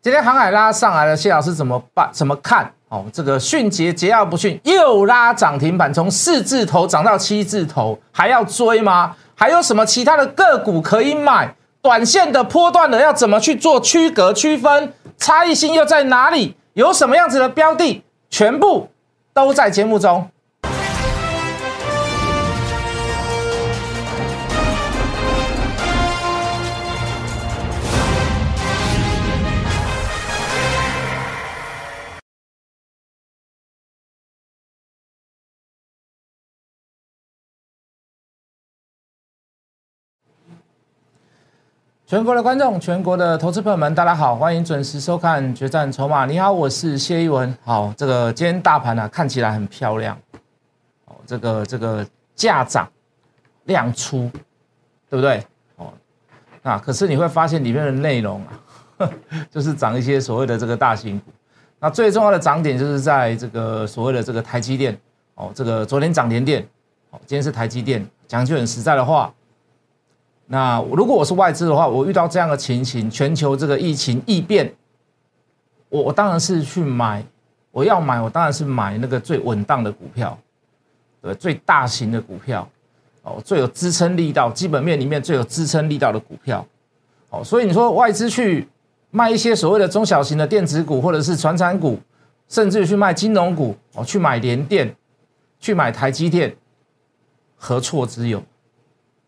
今天航海拉上来了，谢老师怎么办？怎么看？哦，这个迅捷桀骜不驯，又拉涨停板，从四字头涨到七字头，还要追吗？还有什么其他的个股可以买？短线的波段的要怎么去做区隔区分？差异性又在哪里？有什么样子的标的？全部都在节目中。全国的观众，全国的投资朋友们，大家好，欢迎准时收看《决战筹码》。你好，我是谢一文。好，这个今天大盘呢看起来很漂亮，哦，这个这个价涨量出，对不对？哦，那，可是你会发现里面的内容啊，就是涨一些所谓的这个大型股。那最重要的涨点就是在这个所谓的这个台积电，哦，这个昨天涨联电，哦，今天是台积电。讲句很实在的话。那如果我是外资的话，我遇到这样的情形，全球这个疫情异变，我我当然是去买，我要买，我当然是买那个最稳当的股票，对，最大型的股票，哦，最有支撑力道，基本面里面最有支撑力道的股票，哦，所以你说外资去卖一些所谓的中小型的电子股，或者是传产股，甚至去卖金融股，哦，去买联电，去买台积电，何错之有？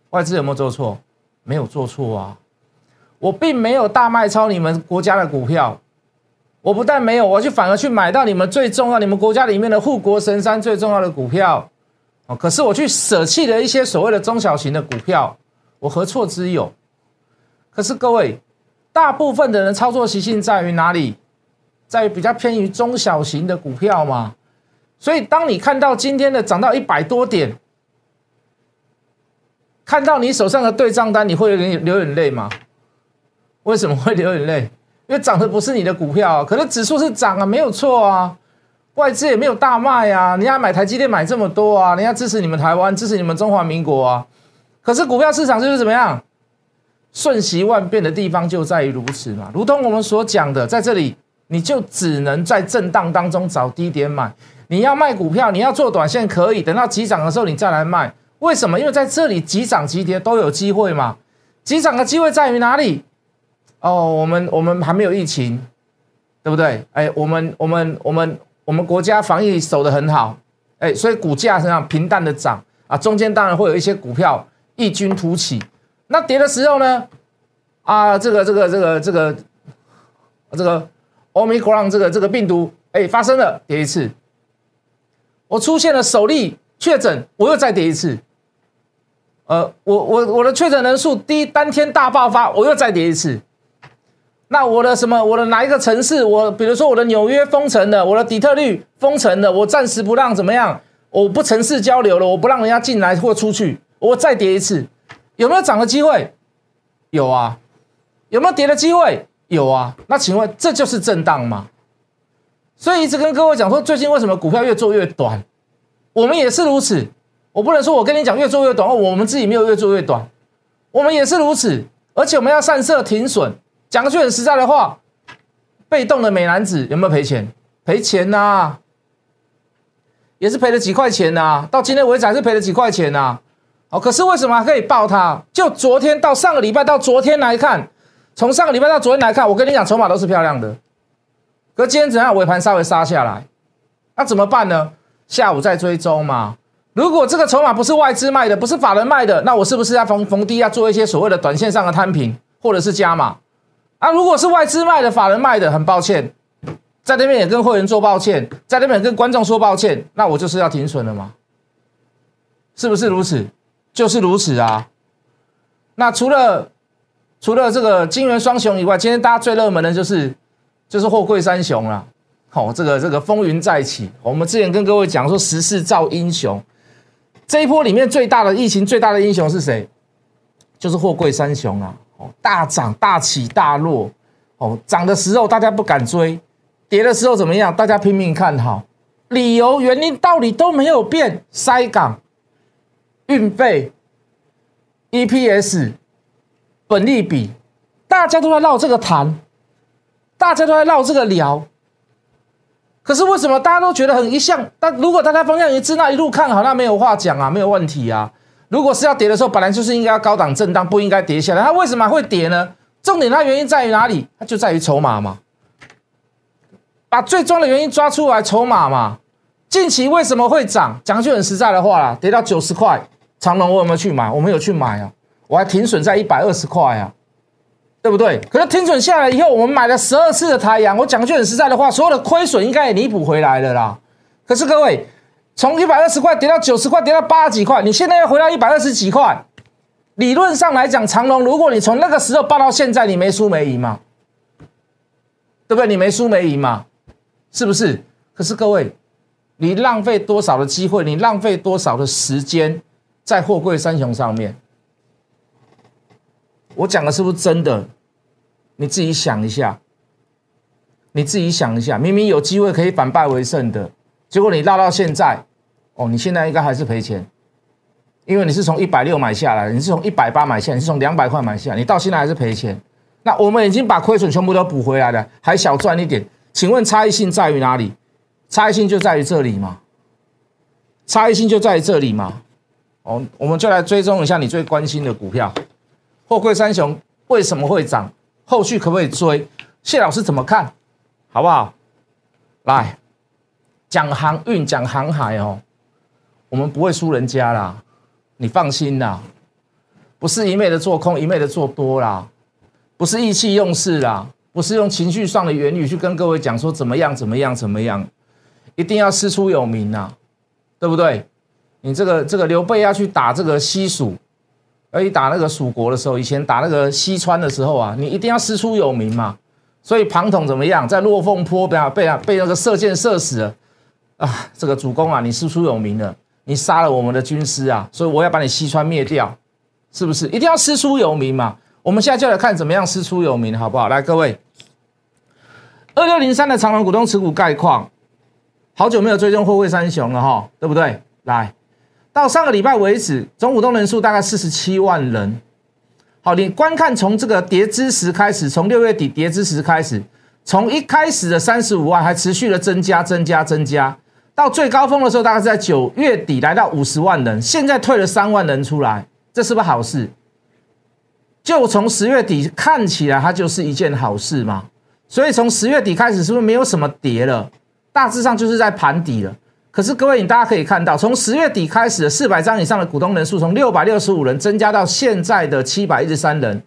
外资有没有做错？没有做错啊，我并没有大卖超你们国家的股票，我不但没有，我去反而去买到你们最重要、你们国家里面的护国神山最重要的股票，哦，可是我去舍弃了一些所谓的中小型的股票，我何错之有？可是各位，大部分的人操作习性在于哪里？在于比较偏于中小型的股票嘛，所以当你看到今天的涨到一百多点。看到你手上的对账单，你会流流眼泪吗？为什么会流眼泪？因为涨的不是你的股票，可是指数是涨啊，没有错啊，外资也没有大卖啊，人家买台积电买这么多啊，人家支持你们台湾，支持你们中华民国啊。可是股票市场就是怎么样，瞬息万变的地方就在于如此嘛。如同我们所讲的，在这里你就只能在震荡当中找低点买。你要卖股票，你要做短线可以，等到急涨的时候你再来卖。为什么？因为在这里急涨急跌都有机会嘛。急涨的机会在于哪里？哦，我们我们还没有疫情，对不对？哎，我们我们我们我们国家防疫守得很好，哎，所以股价是这样平淡的涨啊。中间当然会有一些股票异军突起。那跌的时候呢？啊，这个这个这个这个这个 Omicron 这个这个病毒哎发生了，跌一次。我出现了首例确诊，我又再跌一次。呃，我我我的确诊人数第一当天大爆发，我又再跌一次。那我的什么？我的哪一个城市？我比如说我的纽约封城的，我的底特律封城的，我暂时不让怎么样？我不城市交流了，我不让人家进来或出去，我再跌一次，有没有涨的机会？有啊，有没有跌的机会？有啊。那请问这就是震荡吗？所以一直跟各位讲说，最近为什么股票越做越短？我们也是如此。我不能说，我跟你讲越做越短，我们自己没有越做越短，我们也是如此，而且我们要散设停损。讲句很实在的话，被动的美男子有没有赔钱？赔钱呐，也是赔了几块钱呐。到今天为止还是赔了几块钱呐。哦，可是为什么还可以爆它？就昨天到上个礼拜到昨天来看，从上个礼拜到昨天来看，我跟你讲，筹码都是漂亮的。可今天怎样？尾盘稍微杀下来，那怎么办呢？下午再追踪嘛。如果这个筹码不是外资卖的，不是法人卖的，那我是不是要逢逢低要做一些所谓的短线上的摊平，或者是加码？啊，如果是外资卖的，法人卖的，很抱歉，在那边也跟会员说抱歉，在那边跟观众说抱歉，那我就是要停损了吗？是不是如此？就是如此啊。那除了除了这个金元双雄以外，今天大家最热门的就是就是货柜三雄了。好，这个这个风云再起，我们之前跟各位讲说时势造英雄。这一波里面最大的疫情最大的英雄是谁？就是货柜三雄啊！哦，大涨大起大落，哦，涨的时候大家不敢追，跌的时候怎么样？大家拼命看好，理由原因道理都没有变，塞港、运费、EPS、本利比，大家都在绕这个谈。大家都在绕这个聊。可是为什么大家都觉得很一向？但如果大家方向一致，那一路看好，那没有话讲啊，没有问题啊。如果是要跌的时候，本来就是应该要高档震荡，不应该跌下来。它为什么会跌呢？重点它原因在于哪里？它就在于筹码嘛。把最终的原因抓出来，筹码嘛。近期为什么会涨？讲句很实在的话啦，跌到九十块，长隆我有没有去买？我没有去买啊，我还停损在一百二十块啊。对不对？可是听准下来以后，我们买了十二次的太阳。我讲句很实在的话，所有的亏损应该也弥补回来了啦。可是各位，从一百二十块跌到九十块，跌到八十几块，你现在要回到一百二十几块，理论上来讲，长隆，如果你从那个时候报到现在，你没输没赢嘛？对不对？你没输没赢嘛？是不是？可是各位，你浪费多少的机会？你浪费多少的时间在货柜三雄上面？我讲的是不是真的？你自己想一下，你自己想一下，明明有机会可以反败为胜的，结果你拉到现在，哦，你现在应该还是赔钱，因为你是从一百六买下来，你是从一百八买下，你是从两百块买下，你到现在还是赔钱。那我们已经把亏损全部都补回来了，还小赚一点。请问差异性在于哪里？差异性就在于这里吗？差异性就在于这里吗？哦，我们就来追踪一下你最关心的股票。货柜三雄为什么会涨？后续可不可以追？谢老师怎么看？好不好？来讲航运，讲航海哦，我们不会输人家啦，你放心啦，不是一昧的做空，一昧的做多啦，不是意气用事啦，不是用情绪上的言语去跟各位讲说怎么样怎么样怎么样，一定要师出有名呐，对不对？你这个这个刘备要去打这个西蜀。而你打那个蜀国的时候，以前打那个西川的时候啊，你一定要师出有名嘛。所以庞统怎么样，在落凤坡被啊被啊被那个射箭射死了啊！这个主公啊，你师出有名了，你杀了我们的军师啊，所以我要把你西川灭掉，是不是？一定要师出有名嘛。我们现在就来看怎么样师出有名，好不好？来，各位，二六零三的长隆股东持股概况，好久没有追踪货柜三雄了哈，对不对？来。到上个礼拜为止，总股东人数大概四十七万人。好，你观看从这个跌之时开始，从六月底跌之时开始，从一开始的三十五万，还持续的增加、增加、增加，到最高峰的时候，大概是在九月底来到五十万人，现在退了三万人出来，这是不是好事？就从十月底看起来，它就是一件好事嘛。所以从十月底开始，是不是没有什么跌了？大致上就是在盘底了。可是各位，你大家可以看到，从十月底开始四百张以上的股东人数，从六百六十五人增加到现在的七百一十三人，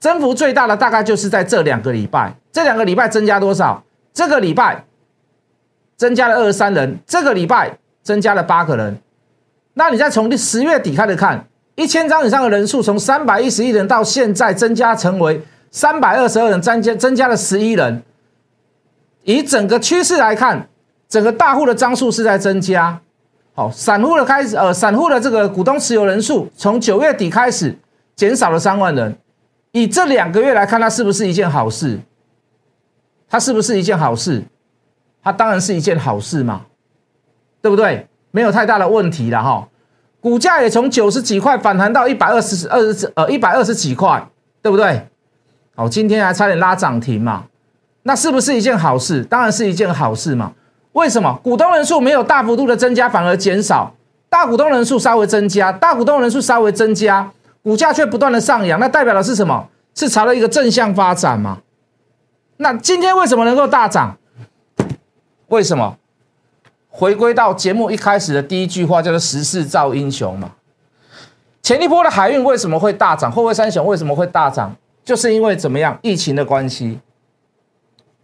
增幅最大的大概就是在这两个礼拜。这两个礼拜增加多少？这个礼拜增加了二十三人，这个礼拜增加了八个人。那你再从十月底开始看，一千张以上的人数，从三百一十一人到现在增加成为三百二十二人，增加增加了十一人。以整个趋势来看。整个大户的张数是在增加，好，散户的开始，呃，散户的这个股东持有人数从九月底开始减少了三万人，以这两个月来看，它是不是一件好事？它是不是一件好事？它当然是一件好事嘛，对不对？没有太大的问题了哈，股价也从九十几块反弹到一百二十二十呃一百二十几块，对不对？好，今天还差点拉涨停嘛，那是不是一件好事？当然是一件好事嘛。为什么股东人数没有大幅度的增加，反而减少？大股东人数稍微增加，大股东人数稍微增加，股价却不断的上扬，那代表的是什么？是朝了一个正向发展吗？那今天为什么能够大涨？为什么？回归到节目一开始的第一句话，叫做“时势造英雄”嘛。前一波的海运为什么会大涨？后位三雄为什么会大涨？就是因为怎么样？疫情的关系，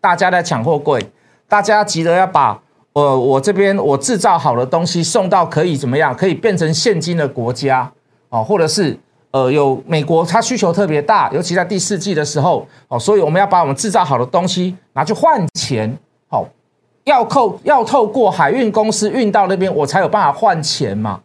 大家在抢货柜。大家急着要把呃我这边我制造好的东西送到可以怎么样？可以变成现金的国家哦，或者是呃有美国它需求特别大，尤其在第四季的时候哦，所以我们要把我们制造好的东西拿去换钱，好，要扣要透过海运公司运到那边，我才有办法换钱嘛。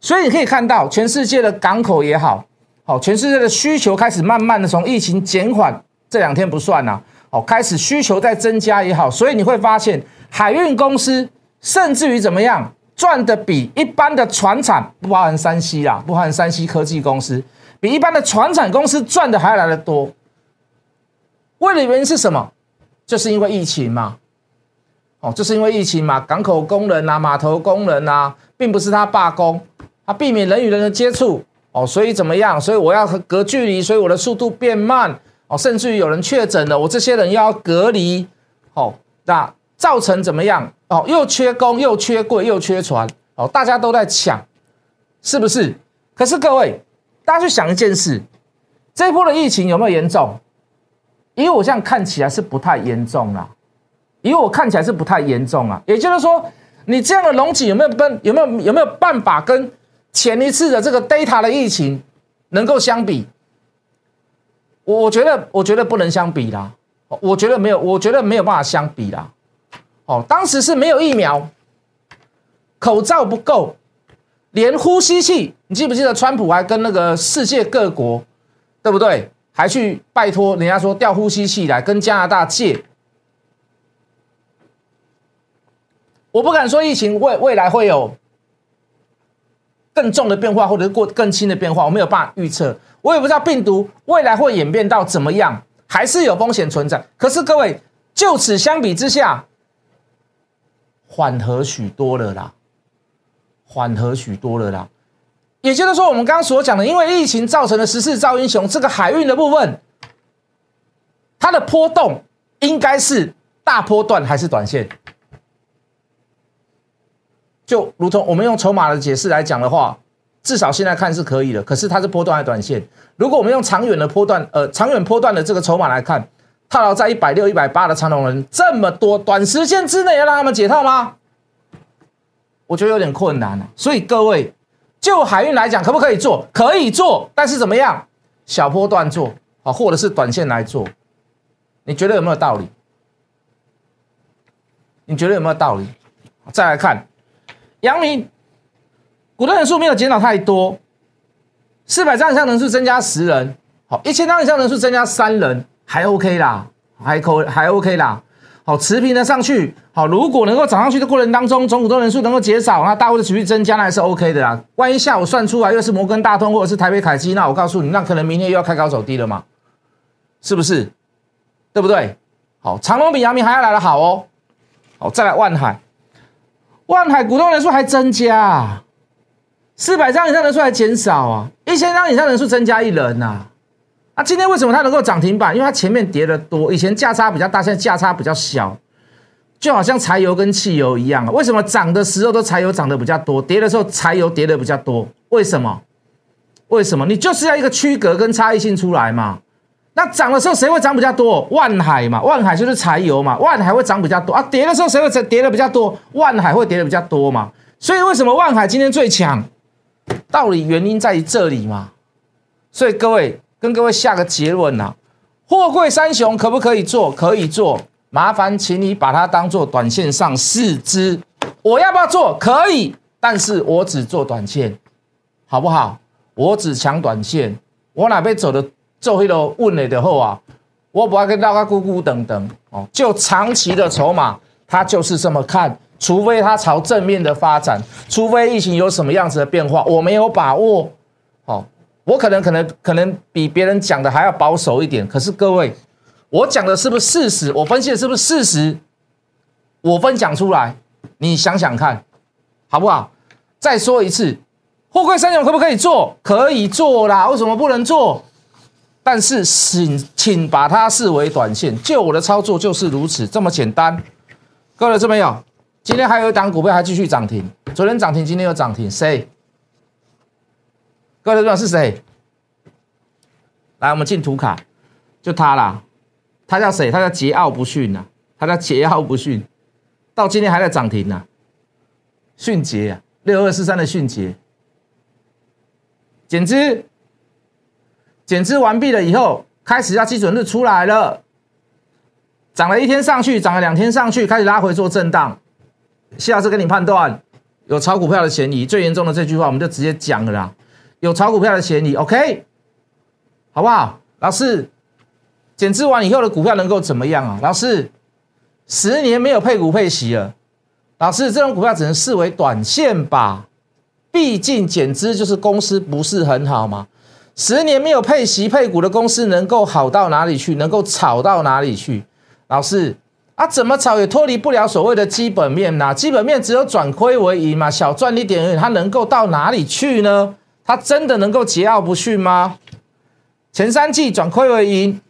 所以你可以看到，全世界的港口也好，好，全世界的需求开始慢慢的从疫情减缓，这两天不算呐。哦，开始需求在增加也好，所以你会发现海运公司甚至于怎么样赚的比一般的船厂不包含山西啦，不包含山西科技公司，比一般的船厂公司赚的还来的多。为了原因是什么？就是因为疫情嘛，哦，就是因为疫情嘛，港口工人啊，码头工人啊，并不是他罢工，他避免人与人的接触，哦，所以怎么样？所以我要隔距离，所以我的速度变慢，哦，甚至于有人确诊了，我这些人要隔离，哦，那造成怎么样？哦，又缺工，又缺柜，又缺船，哦，大家都在抢，是不是？可是各位，大家去想一件事，这一波的疫情有没有严重？因为我这样看起来是不太严重啊，因为我看起来是不太严重啊。也就是说，你这样的龙井有没有办有没有有没有办法跟前一次的这个 data 的疫情能够相比？我我觉得我觉得不能相比啦，我觉得没有，我觉得没有办法相比啦。哦，当时是没有疫苗，口罩不够，连呼吸器，你记不记得川普还跟那个世界各国，对不对？还去拜托人家说调呼吸器来跟加拿大借，我不敢说疫情未未来会有更重的变化，或者是过更轻的变化，我没有办法预测，我也不知道病毒未来会演变到怎么样，还是有风险存在。可是各位，就此相比之下，缓和许多了啦，缓和许多了啦。也就是说，我们刚刚所讲的，因为疫情造成的十四兆英雄这个海运的部分，它的波动应该是大波段还是短线？就如同我们用筹码的解释来讲的话，至少现在看是可以的。可是它是波段还是短线？如果我们用长远的波段，呃，长远波段的这个筹码来看，套牢在一百六、一百八的长龙人这么多，短时间之内要让他们解套吗？我觉得有点困难了。所以各位。就海运来讲，可不可以做？可以做，但是怎么样？小波段做啊，或者是短线来做？你觉得有没有道理？你觉得有没有道理？再来看，杨明股东人数没有减少太多，四百张以上人数增加十人，好，一千张以上人数增加三人，还 OK 啦，还可还 OK 啦。好，持平的上去。好，如果能够涨上去的过程当中，总股东人数能够减少，那大户的持续增加，那还是 OK 的啦。万一下午算出来又是摩根大通或者是台北凯基，那我告诉你，那可能明天又要开高走低了嘛？是不是？对不对？好，长隆比阳明还要来的好哦。好，再来万海，万海股东人数还增加，四百张以上人数还减少啊，一千张以上人数增加一人呐。啊今天为什么它能够涨停板？因为它前面跌的多，以前价差比较大，现在价差比较小，就好像柴油跟汽油一样为什么涨的时候都柴油涨得比较多，跌的时候柴油跌的比较多？为什么？为什么？你就是要一个区隔跟差异性出来嘛。那涨的时候谁会涨比较多？万海嘛，万海就是柴油嘛，万海会涨比较多啊。跌的时候谁会跌的比较多？万海会跌的比较多嘛。所以为什么万海今天最强？道理原因在于这里嘛。所以各位。跟各位下个结论呐，货柜三雄可不可以做？可以做，麻烦请你把它当做短线上四支。我要不要做？可以，但是我只做短线，好不好？我只抢短线。我哪边走的做黑了问了的后啊，我不要跟大家咕咕等等哦。就长期的筹码，它就是这么看，除非它朝正面的发展，除非疫情有什么样子的变化，我没有把握。好。我可能可能可能比别人讲的还要保守一点，可是各位，我讲的是不是事实？我分析的是不是事实？我分享出来，你想想看，好不好？再说一次，货柜三雄可不可以做？可以做啦，为什么不能做？但是请请把它视为短线，就我的操作就是如此这么简单。各位这边有，今天还有一档股票还继续涨停，昨天涨停，今天又涨停，谁？各位知道是谁？来，我们进图卡，就他啦。他叫谁？他叫桀骜不驯呐。他叫桀骜不驯，到今天还在涨停呢。迅捷啊，六二四三的迅捷，减资，减资完毕了以后，开始要基准日出来了，涨了一天上去，涨了两天上去，开始拉回做震荡。谢老师跟你判断，有炒股票的嫌疑。最严重的这句话，我们就直接讲了啦。有炒股票的嫌疑，OK，好不好？老师，减资完以后的股票能够怎么样啊？老师，十年没有配股配息了，老师，这种股票只能视为短线吧？毕竟减资就是公司不是很好嘛。十年没有配息配股的公司能够好到哪里去？能够炒到哪里去？老师啊，怎么炒也脱离不了所谓的基本面呐？基本面只有转亏为盈嘛，小赚一点而已，它能够到哪里去呢？它真的能够桀骜不驯吗？前三季转亏为盈，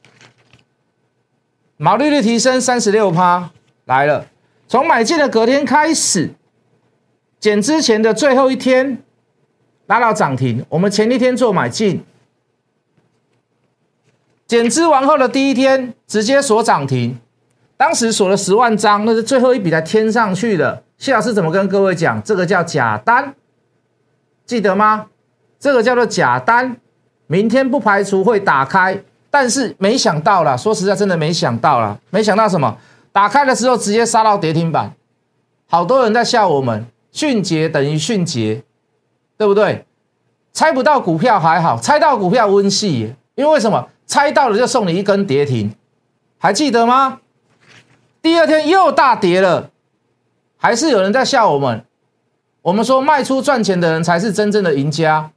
毛利率提升三十六趴来了。从买进的隔天开始，减之前的最后一天拉到涨停。我们前一天做买进，减资完后的第一天直接锁涨停。当时锁了十万张，那是最后一笔才添上去的。谢老师怎么跟各位讲？这个叫假单，记得吗？这个叫做假单。明天不排除会打开，但是没想到啦，说实在，真的没想到啦，没想到什么？打开的时候直接杀到跌停板，好多人在笑我们，迅捷等于迅捷，对不对？猜不到股票还好，猜到股票温系，因为为什么？猜到了就送你一根跌停，还记得吗？第二天又大跌了，还是有人在笑我们。我们说卖出赚钱的人才是真正的赢家。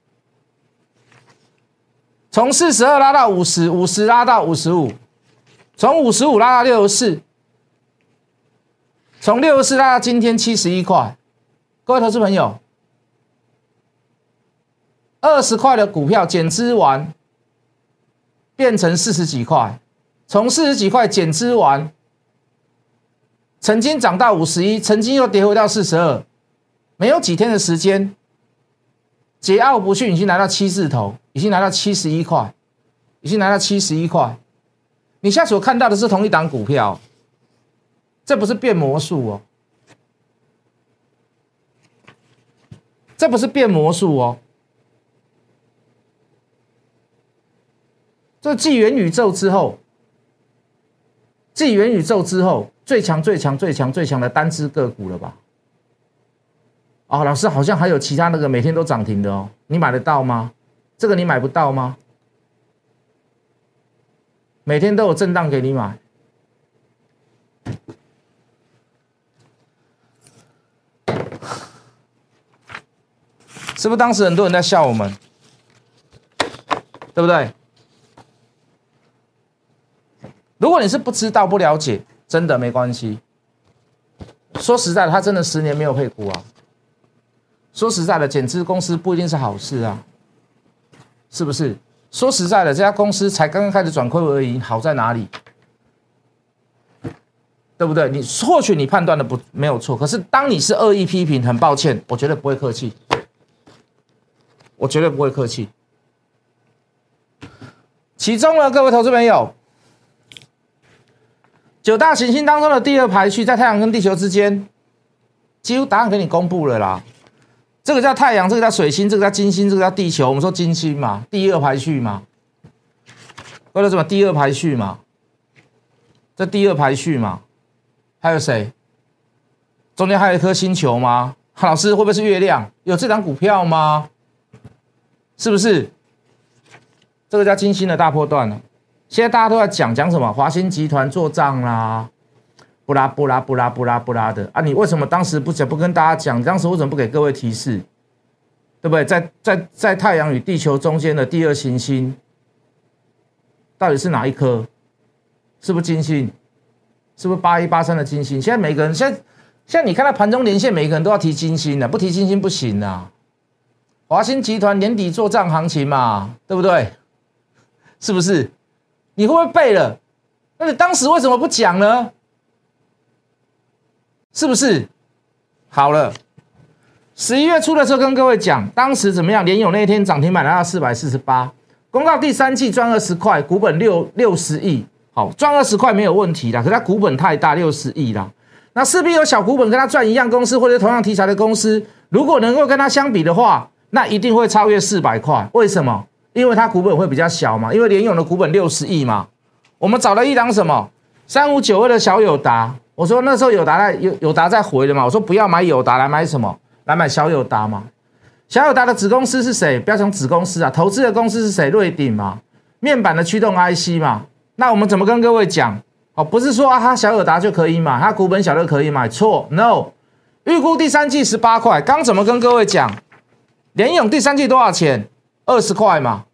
从四十二拉到五十，五十拉到五十五，从五十五拉到六十四，从六十四拉到今天七十一块。各位投资朋友，二十块的股票减资完变成四十几块，从四十几块减资完。曾经涨到五十一，曾经又跌回到四十二，没有几天的时间，桀骜不驯已经来到七字头，已经来到七十一块，已经来到七十一块。你现在所看到的是同一档股票，这不是变魔术哦，这不是变魔术哦，这继元宇宙之后，继元宇宙之后。最强、最强、最强、最强的单只个股了吧？哦，老师好像还有其他那个每天都涨停的哦，你买得到吗？这个你买不到吗？每天都有震荡给你买，是不是？当时很多人在笑我们，对不对？如果你是不知道、不了解。真的没关系。说实在的，他真的十年没有配股啊。说实在的，减资公司不一定是好事啊，是不是？说实在的，这家公司才刚刚开始转亏为盈，好在哪里？对不对？你或许你判断的不没有错，可是当你是恶意批评，很抱歉，我绝对不会客气，我绝对不会客气。其中呢，各位投资朋友。九大行星当中的第二排序，在太阳跟地球之间，几乎答案给你公布了啦。这个叫太阳，这个叫水星，这个叫金星，这个叫地球。我们说金星嘛，第二排序嘛，为了什么？第二排序嘛，这第二排序嘛，还有谁？中间还有一颗星球吗？老师会不会是月亮？有这张股票吗？是不是？这个叫金星的大波段呢？现在大家都在讲讲什么？华兴集团做账啦，布拉布拉布拉布拉布拉的啊！你为什么当时不讲不跟大家讲？当时为什么不给各位提示？对不对？在在在太阳与地球中间的第二行星，到底是哪一颗？是不是金星？是不是八一八三的金星？现在每个人现在现在你看到盘中连线，每个人都要提金星的，不提金星不行啊！华兴集团年底做账行情嘛，对不对？是不是？你会不会背了？那你当时为什么不讲呢？是不是？好了，十一月初的时候跟各位讲，当时怎么样？联友那一天涨停板来到四百四十八，公告第三季赚二十块，股本六六十亿，好赚二十块没有问题的。可是它股本太大，六十亿啦，那势必有小股本跟它赚一样公司或者同样题材的公司，如果能够跟它相比的话，那一定会超越四百块。为什么？因为它股本会比较小嘛，因为联勇的股本六十亿嘛，我们找了一档什么三五九二的小友达，我说那时候友达在友友达在回的嘛，我说不要买友达来买什么，来买小友达嘛。小友达的子公司是谁？不要讲子公司啊，投资的公司是谁？瑞鼎嘛，面板的驱动 IC 嘛。那我们怎么跟各位讲？哦，不是说啊，它小友达就可以买，它股本小就可以买，错，no。预估第三季十八块，刚怎么跟各位讲？联勇第三季多少钱？二十块嘛，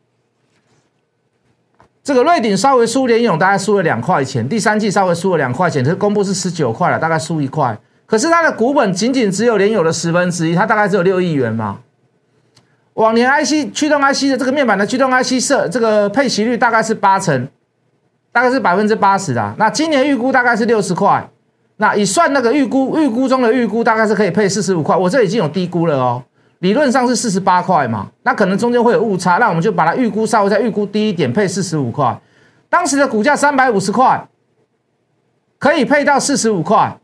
这个瑞鼎稍微输联勇，大概输了两块钱，第三季稍微输了两块钱，可是公布是十九块了，大概输一块。可是它的股本仅仅只有联友的十分之一，它大概只有六亿元嘛。往年 IC 驱动 IC 的这个面板的驱动 IC 设这个配息率大概是八成，大概是百分之八十的。那今年预估大概是六十块，那以算那个预估预估中的预估，大概是可以配四十五块。我这已经有低估了哦，理论上是四十八块嘛，那可能中间会有误差，那我们就把它预估稍微再预估低一点，配四十五块。当时的股价三百五十块，可以配到四十五块。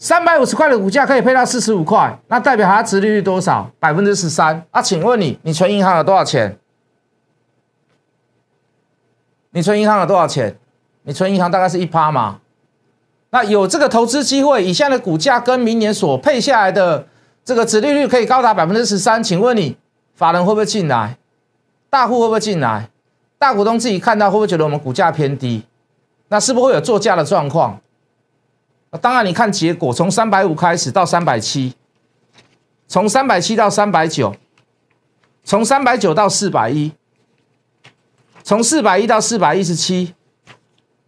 三百五十块的股价可以配到四十五块，那代表它值利率多少？百分之十三啊？请问你，你存银行有多少钱？你存银行有多少钱？你存银行大概是一趴嘛？那有这个投资机会，以下的股价跟明年所配下来的这个值利率可以高达百分之十三，请问你，法人会不会进来？大户会不会进来？大股东自己看到会不会觉得我们股价偏低？那是不是会有作价的状况？当然，你看结果，从三百五开始到三百七，从三百七到三百九，从三百九到四百一，从四百一到四百一十七，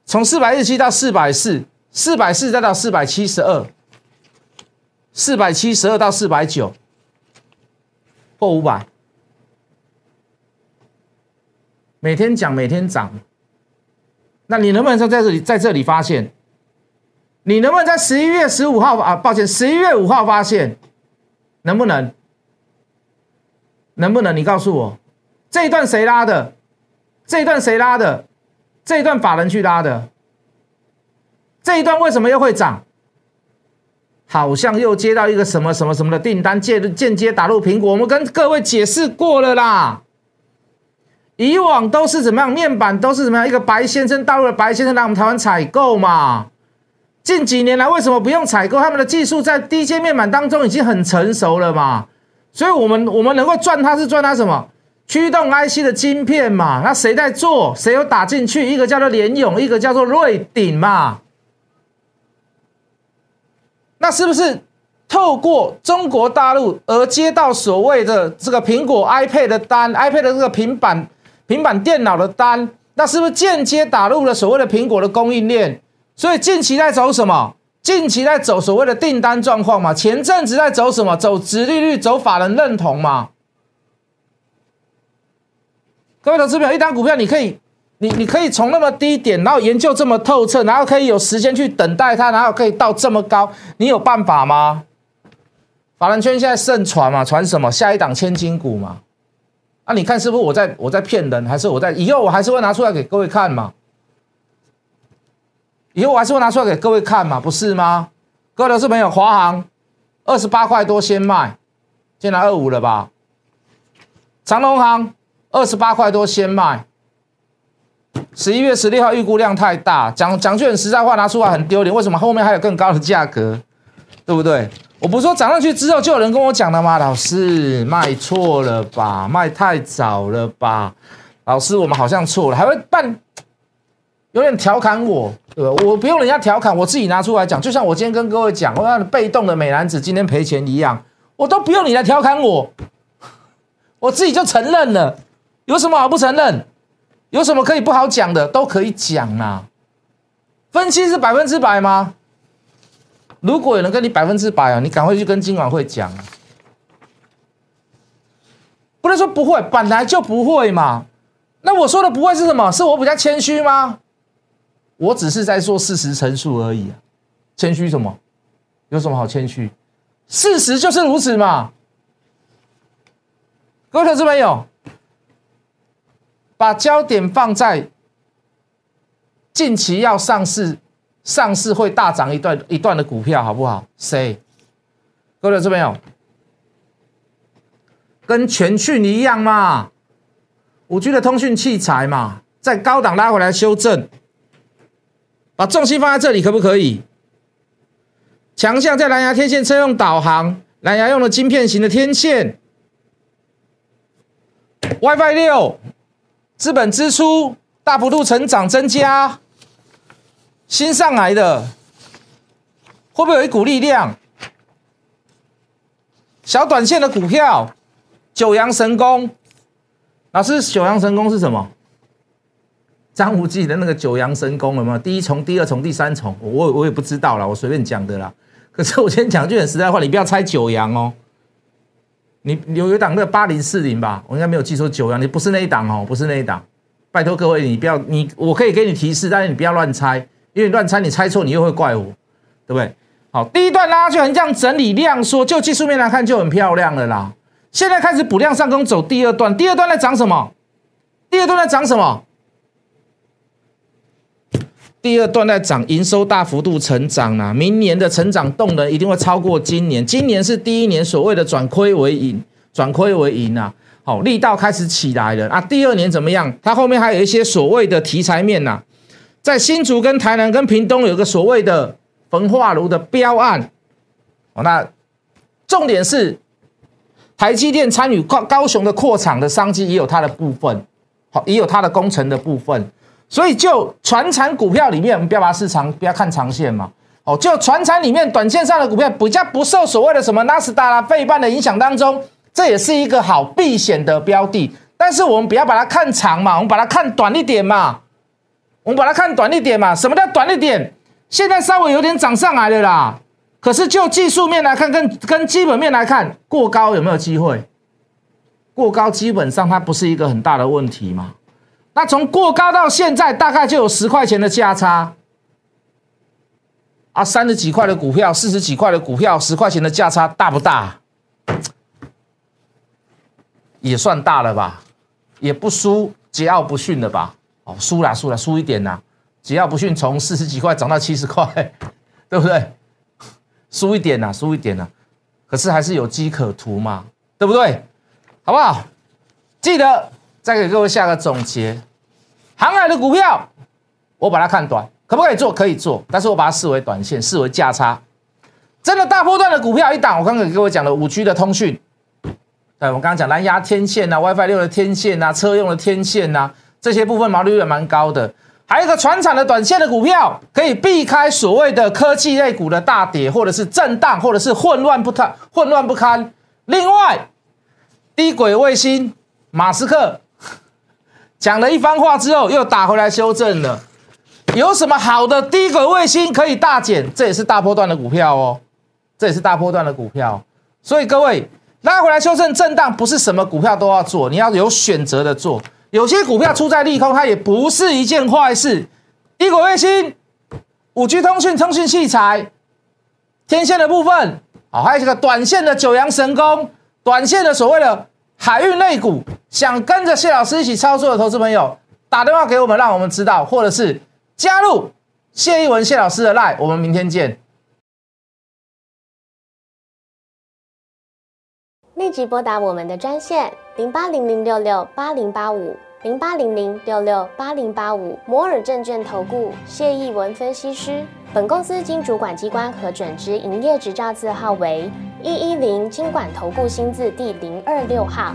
从四百一十七到四百四，四百四再到四百七十二，四百七十二到四百九，破五百，每天讲，每天涨，那你能不能说在这里在这里发现？你能不能在十一月十五号啊？抱歉，十一月五号发现，能不能？能不能？你告诉我，这一段谁拉的？这一段谁拉的？这一段法人去拉的？这一段为什么又会涨？好像又接到一个什么什么什么的订单，间间接打入苹果。我们跟各位解释过了啦，以往都是怎么样？面板都是怎么样？一个白先生，大陆的白先生来我们台湾采购嘛。近几年来，为什么不用采购？他们的技术在低阶面板当中已经很成熟了嘛，所以，我们我们能够赚它是赚它什么？驱动 IC 的晶片嘛。那谁在做？谁有打进去？一个叫做联勇，一个叫做瑞鼎嘛。那是不是透过中国大陆而接到所谓的这个苹果 iPad 的单？iPad 的这个平板平板电脑的单？那是不是间接打入了所谓的苹果的供应链？所以近期在走什么？近期在走所谓的订单状况嘛？前阵子在走什么？走直利率，走法人认同嘛？各位投资朋友，一单股票你可以，你你可以从那么低点，然后研究这么透彻，然后可以有时间去等待它，然后可以到这么高，你有办法吗？法人圈现在盛传嘛，传什么？下一档千金股嘛？啊，你看是不是我在我在骗人，还是我在以后我还是会拿出来给各位看嘛？以后我还是会拿出来给各位看嘛，不是吗？各位投资朋友，华航二十八块多先卖，现在二五了吧？长隆航二十八块多先卖，十一月十六号预估量太大，讲讲句很实在话，拿出来很丢脸。为什么后面还有更高的价格？对不对？我不是说涨上去之后就有人跟我讲了吗？老师卖错了吧？卖太早了吧？老师我们好像错了，还会办。有点调侃我，对吧？我不用人家调侃，我自己拿出来讲。就像我今天跟各位讲，我让被动的美男子今天赔钱一样，我都不用你来调侃我，我自己就承认了。有什么好不承认？有什么可以不好讲的，都可以讲啊。分析是百分之百吗？如果有人跟你百分之百啊，你赶快去跟金管会讲。不能说不会，本来就不会嘛。那我说的不会是什么？是我比较谦虚吗？我只是在做事实陈述而已啊，谦虚什么？有什么好谦虚？事实就是如此嘛。各位投资朋友，把焦点放在近期要上市、上市会大涨一段一段的股票，好不好？谁？各位这边有，跟全讯一样嘛，五 G 的通讯器材嘛，在高档拉回来修正。把重心放在这里可不可以？强项在蓝牙天线车用导航，蓝牙用的晶片型的天线，WiFi 六，资本支出大幅度成长增加，新上来的会不会有一股力量？小短线的股票，九阳神功，老师，九阳神功是什么？张无忌的那个九阳神功有没有？第一重、第二重、第三重，我我也不知道啦，我随便讲的啦。可是我先讲句很实在话，你不要猜九阳哦。你有一档那个八零四零吧，我应该没有记错九阳，你不是那一档哦，不是那一档。拜托各位，你不要你，我可以给你提示，但是你不要乱猜，因为你乱猜你猜错，你又会怪我，对不对？好，第一段拉去横向整理量缩，就技术面来看就很漂亮了啦。现在开始补量上攻走第二段，第二段在涨什么？第二段在涨什么？第二段在涨营收大幅度成长啊，明年的成长动能一定会超过今年。今年是第一年所谓的转亏为盈，转亏为盈啊，好力道开始起来了啊。第二年怎么样？它后面还有一些所谓的题材面呐，在新竹、跟台南、跟屏东有个所谓的焚化炉的标案，哦，那重点是台积电参与高高雄的扩厂的商机也有它的部分，好，也有它的工程的部分。所以就船产股票里面，我们不要把市场不要看长线嘛。哦，就船产里面短线上的股票比较不受所谓的什么纳斯达拉费半的影响当中，这也是一个好避险的标的。但是我们不要把它看长嘛，我们把它看短一点嘛。我们把它看短一点嘛。什么叫短一点？现在稍微有点涨上来了啦。可是就技术面来看，跟跟基本面来看，过高有没有机会？过高基本上它不是一个很大的问题嘛。那从过高到现在，大概就有十块钱的价差啊，三十几块的股票，四十几块的股票，十块钱的价差大不大？也算大了吧，也不输桀骜不驯的吧？哦，输了输了输一点呐，桀骜不驯从四十几块涨到七十块，对不对？输一点呐，输一点呐，可是还是有机可图嘛，对不对？好不好？记得。再给各位下个总结，航海的股票，我把它看短，可不可以做？可以做，但是我把它视为短线，视为价差。真的大波段的股票一档，我刚刚给各位讲了五 G 的通讯，对，我刚刚讲蓝牙天线呐，WiFi 六的天线呐，车用的天线呐，这些部分毛利率也蛮高的。还有一个船产的短线的股票，可以避开所谓的科技类股的大跌，或者是震荡，或者是混乱不堪，混乱不堪。另外，低轨卫星，马斯克。讲了一番话之后，又打回来修正了。有什么好的低轨卫星可以大减？这也是大波段的股票哦，这也是大波段的股票。所以各位拉回来修正震荡，不是什么股票都要做，你要有选择的做。有些股票出在利空，它也不是一件坏事。低轨卫星、五 G 通讯、通讯器材、天线的部分，好，还有这个短线的九阳神功，短线的所谓的。海运类股，想跟着谢老师一起操作的投资朋友，打电话给我们，让我们知道，或者是加入谢一文谢老师的 line，我们明天见。立即拨打我们的专线零八零零六六八零八五零八零零六六八零八五摩尔证券投顾谢一文分析师。本公司经主管机关核准之营业执照字号为。一一零金管投顾新字第零二六号，